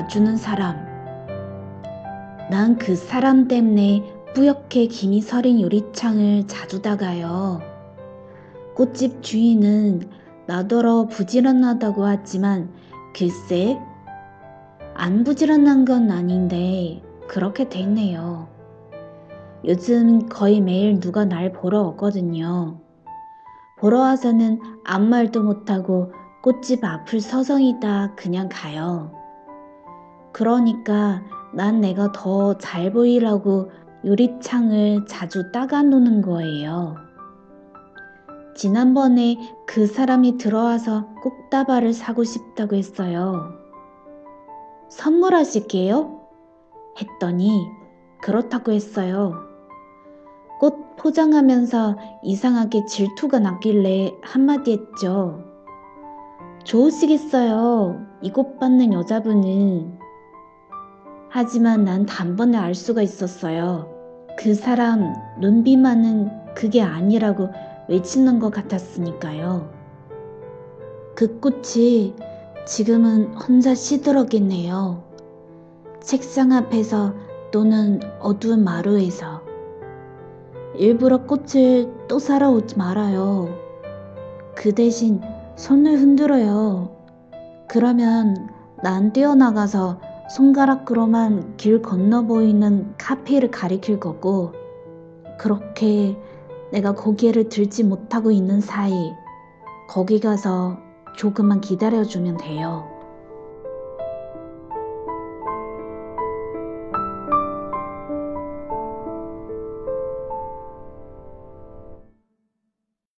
와주는 사람. 난 그 사람 때문에 뿌옇게 김이 서린 유리창을 자주 닦아요. 꽃집 주인은 나더러 부지런하다고 하지만 글쎄, 안 부지런한 건 아닌데 그렇게 됐네요. 요즘 거의 매일 누가 날 보러 오거든요. 보러 와서는 아무 말도 못하고 꽃집 앞을 서성이다 그냥 가요. 그러니까 난 내가 더 잘 보이라고 유리창을 자주 따가 놓는 거예요. 지난번에 그 사람이 들어와서 꽃다발을 사고 싶다고 했어요. 선물하실게요? 했더니 그렇다고 했어요. 꽃 포장하면서 이상하게 질투가 났길래 한마디 했죠. 좋으시겠어요. 이꽃 받는 여자분은. 하지만 난 단번에 알 수가 있었어요. 그 사람 눈비만은 그게 아니라고 외치는 것 같았으니까요. 그 꽃이 지금은 혼자 시들었겠네요. 책상 앞에서 또는 어두운 마루에서. 일부러 꽃을 또 사러 오지 말아요. 그 대신 손을 흔들어요. 그러면 난 뛰어나가서 손가락으로만 길 건너 보이는 카페를 가리킬 거고, 그렇게 내가 고개를 들지 못하고 있는 사이, 거기 가서 조금만 기다려주면 돼요.